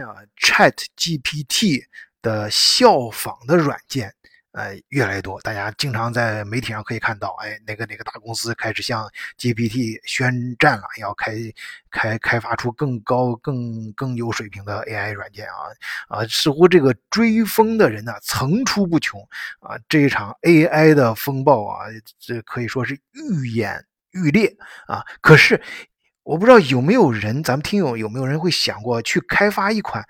啊，Chat GPT 的效仿的软件。呃，越来越多，大家经常在媒体上可以看到，哎，哪个哪个大公司开始向 GPT 宣战了，要开开开发出更高、更更有水平的 AI 软件啊啊，似乎这个追风的人呢层出不穷啊，这一场 AI 的风暴啊，这可以说是愈演愈烈啊。可是我不知道有没有人，咱们听友有没有人会想过去开发一款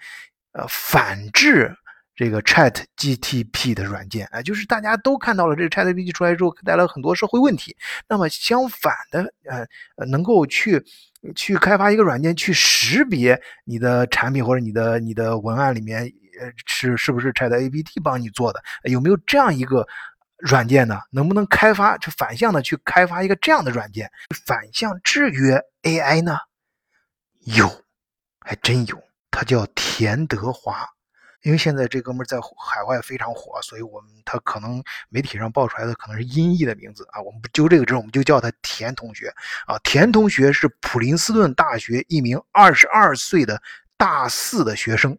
呃反制？这个 Chat GTP 的软件啊，就是大家都看到了，这个 Chat GPT 出来之后带来很多社会问题。那么相反的，呃，能够去去开发一个软件，去识别你的产品或者你的你的文案里面，呃，是是不是 Chat GPT 帮你做的？有没有这样一个软件呢？能不能开发就反向的去开发一个这样的软件，反向制约 AI 呢？有，还真有，他叫田德华。因为现在这哥们在海外非常火，所以我们他可能媒体上报出来的可能是音译的名字啊，我们不揪这个，之我们就叫他田同学啊。田同学是普林斯顿大学一名二十二岁的大四的学生，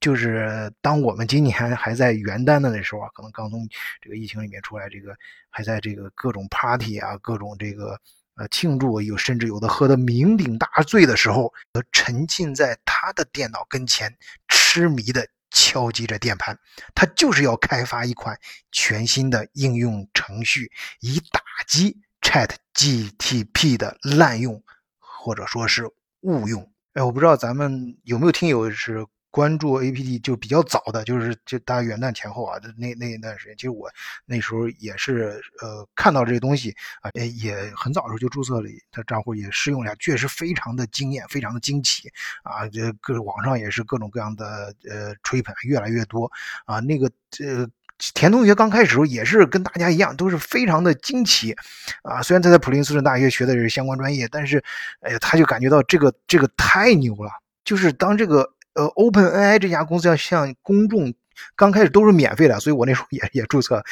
就是当我们今年还在元旦的那时候啊，可能刚从这个疫情里面出来，这个还在这个各种 party 啊，各种这个呃庆祝，有甚至有的喝得酩酊大醉的时候，沉浸在他的电脑跟前。痴迷的敲击着键盘，他就是要开发一款全新的应用程序，以打击 Chat GTP 的滥用或者说是误用。哎，我不知道咱们有没有听友是。关注 APT 就比较早的，就是就大概元旦前后啊，那那一段时间，其实我那时候也是呃看到这些东西啊，也很早的时候就注册了他账户，也试用了，确实非常的惊艳，非常的惊奇啊！这各网上也是各种各样的呃吹捧越来越多啊。那个呃田同学刚开始时候也是跟大家一样，都是非常的惊奇啊。虽然他在普林斯顿大学学的是相关专业，但是哎呀，他就感觉到这个这个太牛了，就是当这个。呃，OpenAI 这家公司要向公众刚开始都是免费的，所以我那时候也也注册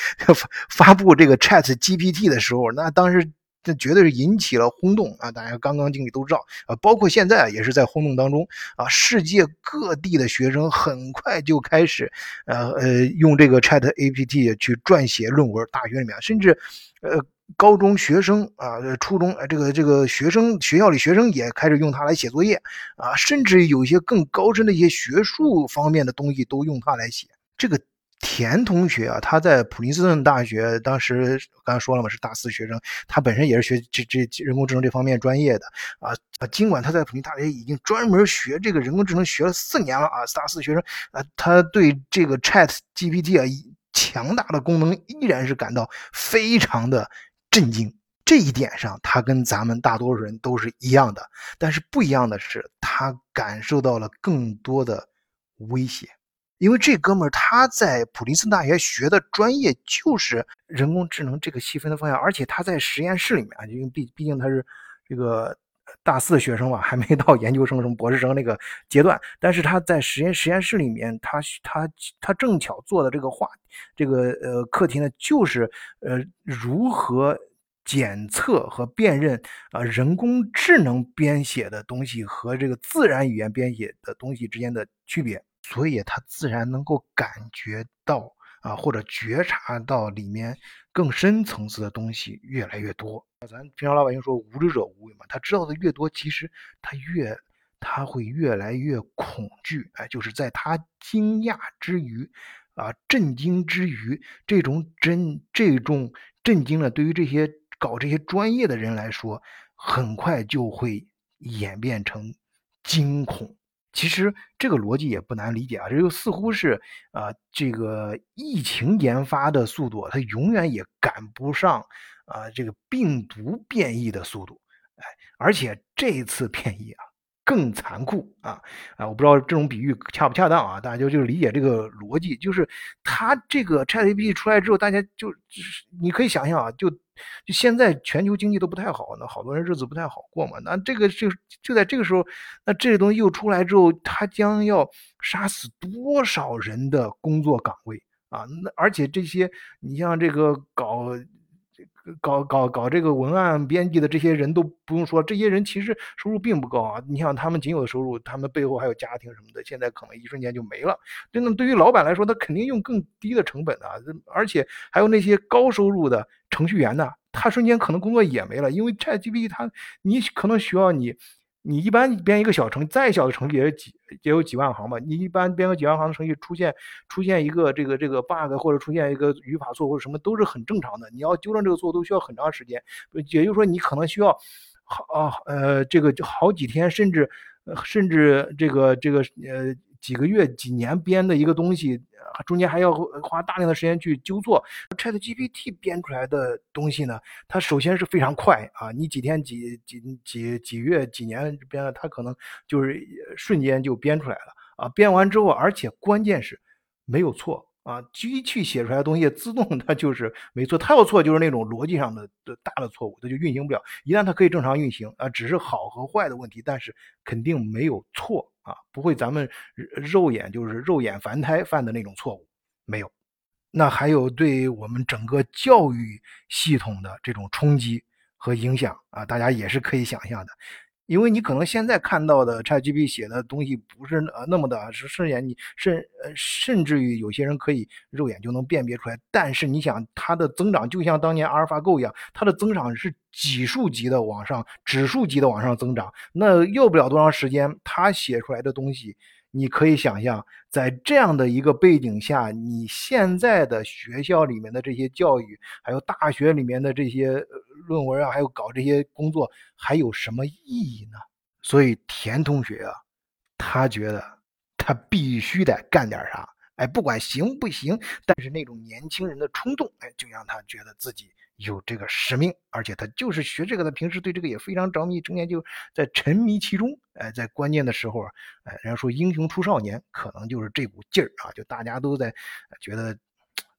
发布这个 Chat GPT 的时候，那当时这绝对是引起了轰动啊！大家刚刚经历都知道啊，包括现在也是在轰动当中啊。世界各地的学生很快就开始呃呃用这个 Chat GPT 去撰写论文，大学里面甚至呃。高中学生啊，初中啊这个这个学生学校里学生也开始用它来写作业啊，甚至有一些更高深的一些学术方面的东西都用它来写。这个田同学啊，他在普林斯顿大学，当时刚才说了嘛，是大四学生，他本身也是学这这人工智能这方面专业的啊啊。尽管他在普林大学已经专门学这个人工智能学了四年了啊，大四学生啊，他对这个 Chat GPT 啊强大的功能依然是感到非常的。震惊。这一点上，他跟咱们大多数人都是一样的，但是不一样的是，他感受到了更多的威胁，因为这哥们儿他在普林斯顿大学学的专业就是人工智能这个细分的方向，而且他在实验室里面啊，因为毕毕竟他是这个大四学生吧，还没到 研究生什么博士生那个阶段，但是他在实验实验室里面，他他他正巧做的这个话，这个呃课题呢，就是呃如何。检测和辨认啊，人工智能编写的东西和这个自然语言编写的东西之间的区别，所以他自然能够感觉到啊，或者觉察到里面更深层次的东西越来越多。咱平常老百姓说无知者无畏嘛，他知道的越多，其实他越他会越来越恐惧。哎，就是在他惊讶之余啊，震惊之余，这种震这种震惊了，对于这些。搞这些专业的人来说，很快就会演变成惊恐。其实这个逻辑也不难理解啊，这就似乎是啊，这个疫情研发的速度，它永远也赶不上啊这个病毒变异的速度。哎，而且这次变异啊。更残酷啊啊！我不知道这种比喻恰不恰当啊，大家就就理解这个逻辑，就是它这个 ChatGPT 出来之后，大家就你可以想象啊，就就现在全球经济都不太好，那好多人日子不太好过嘛。那这个就就在这个时候，那这些东西又出来之后，它将要杀死多少人的工作岗位啊？那而且这些你像这个搞搞搞搞这个文案编辑的这些人都不用说，这些人其实收入并不高啊。你想他们仅有的收入，他们背后还有家庭什么的，现在可能一瞬间就没了。真的，对于老板来说，他肯定用更低的成本啊，而且还有那些高收入的程序员呢，他瞬间可能工作也没了，因为 ChatGPT 它你可能需要你。你一般编一个小程，再小的程序也几也有几万行吧。你一般编个几万行的程序，出现出现一个这个这个 bug 或者出现一个语法错或者什么，都是很正常的。你要纠正这个错误，都需要很长时间。也就是说，你可能需要好啊呃这个就好几天，甚至甚至这个这个呃。几个月、几年编的一个东西，中间还要花大量的时间去纠错。ChatGPT 编出来的东西呢，它首先是非常快啊，你几天、几几几几月、几年编的，它可能就是瞬间就编出来了啊。编完之后，而且关键是没有错。啊，机器写出来的东西自动它就是没错，它要错就是那种逻辑上的的大的错误，它就运行不了。一旦它可以正常运行啊，只是好和坏的问题，但是肯定没有错啊，不会咱们肉眼就是肉眼凡胎犯的那种错误，没有。那还有对我们整个教育系统的这种冲击和影响啊，大家也是可以想象的。因为你可能现在看到的 ChatGPT 写的东西不是呃那么的，是甚至你甚呃甚至于有些人可以肉眼就能辨别出来。但是你想它的增长就像当年阿尔法狗一样，它的增长是几数级的往上，指数级的往上增长。那要不了多长时间，它写出来的东西。你可以想象，在这样的一个背景下，你现在的学校里面的这些教育，还有大学里面的这些论文啊，还有搞这些工作，还有什么意义呢？所以田同学啊，他觉得他必须得干点啥，哎，不管行不行，但是那种年轻人的冲动，哎，就让他觉得自己。有这个使命，而且他就是学这个的，平时对这个也非常着迷，成天就在沉迷其中。哎，在关键的时候啊，哎，人家说英雄出少年，可能就是这股劲儿啊，就大家都在觉得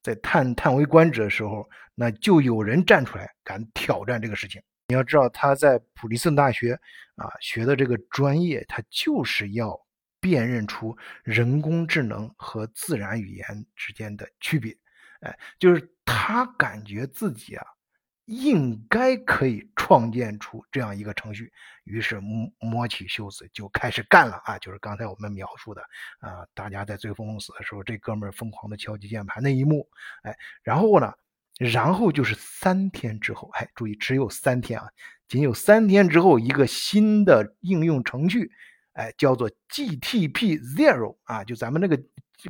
在叹叹为观止的时候，那就有人站出来敢挑战这个事情。你要知道，他在普林斯顿大学啊学的这个专业，他就是要辨认出人工智能和自然语言之间的区别。哎，就是他感觉自己啊，应该可以创建出这样一个程序，于是摸摸起袖子就开始干了啊！就是刚才我们描述的啊，大家在最疯疯死的时候，这哥们儿疯狂的敲击键盘那一幕，哎，然后呢，然后就是三天之后，哎，注意只有三天啊，仅有三天之后，一个新的应用程序，哎，叫做 GTP Zero 啊，就咱们那个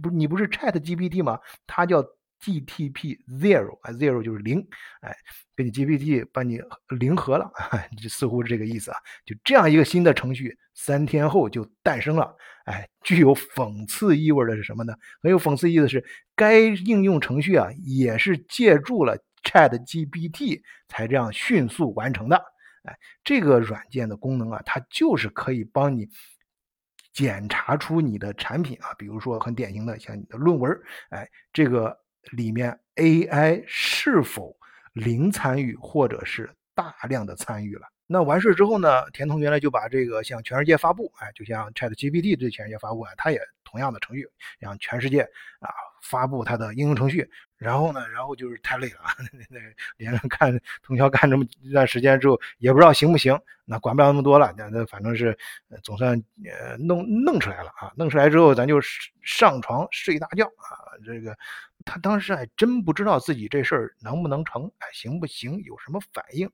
不，你不是 Chat GPT 吗？它叫。GTP zero 啊，zero 就是零，哎，给你 GPT 把你零和了，就似乎是这个意思啊。就这样一个新的程序，三天后就诞生了。哎，具有讽刺意味的是什么呢？很有讽刺意思是，该应用程序啊，也是借助了 Chat GPT 才这样迅速完成的。哎，这个软件的功能啊，它就是可以帮你检查出你的产品啊，比如说很典型的像你的论文，哎，这个。里面 AI 是否零参与，或者是大量的参与了？那完事之后呢？田同学呢就把这个向全世界发布，哎，就像 ChatGPT 对全世界发布啊，他也同样的程序，让全世界啊发布他的应用程序。然后呢，然后就是太累了，那连着看通宵干这么一段时间之后，也不知道行不行。那管不了那么多了，那那反正是总算呃弄弄出来了啊！弄出来之后，咱就上床睡大觉啊，这个。他当时还真不知道自己这事儿能不能成，哎，行不行，有什么反应？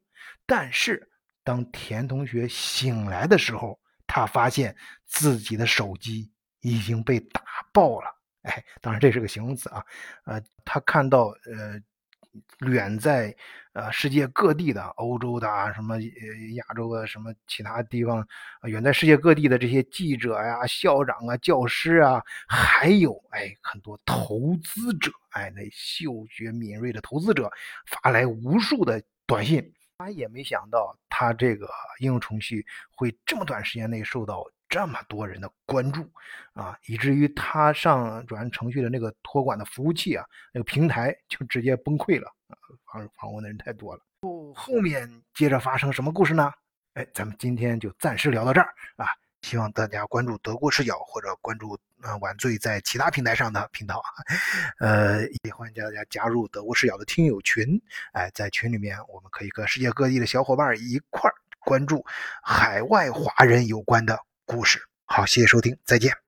但是当田同学醒来的时候，他发现自己的手机已经被打爆了，哎，当然这是个形容词啊，呃，他看到呃。远在呃世界各地的欧洲的啊，什么亚洲的什么其他地方，远在世界各地的这些记者呀、校长啊、教师啊，还有哎很多投资者，哎那嗅觉敏锐的投资者发来无数的短信，他也没想到他这个应用程序会这么短时间内受到。这么多人的关注啊，以至于他上传程序的那个托管的服务器啊，那个平台 就直接崩溃了啊！访访问的人太多了。后后面接着发生什么故事呢？哎，咱们今天就暂时聊到这儿啊。希望大家关注德国视角或者关注呃晚醉在其他平台上的频道，呃，也欢迎大家加入德国视角的听友群。哎，在群里面，我们可以和世界各地的小伙伴一块儿关注海外华人有关的故事。好，谢谢收听，再见。